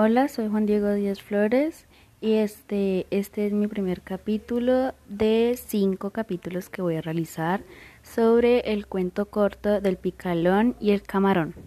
Hola, soy Juan Diego Díaz Flores y este, este es mi primer capítulo de cinco capítulos que voy a realizar sobre el cuento corto del picalón y el camarón.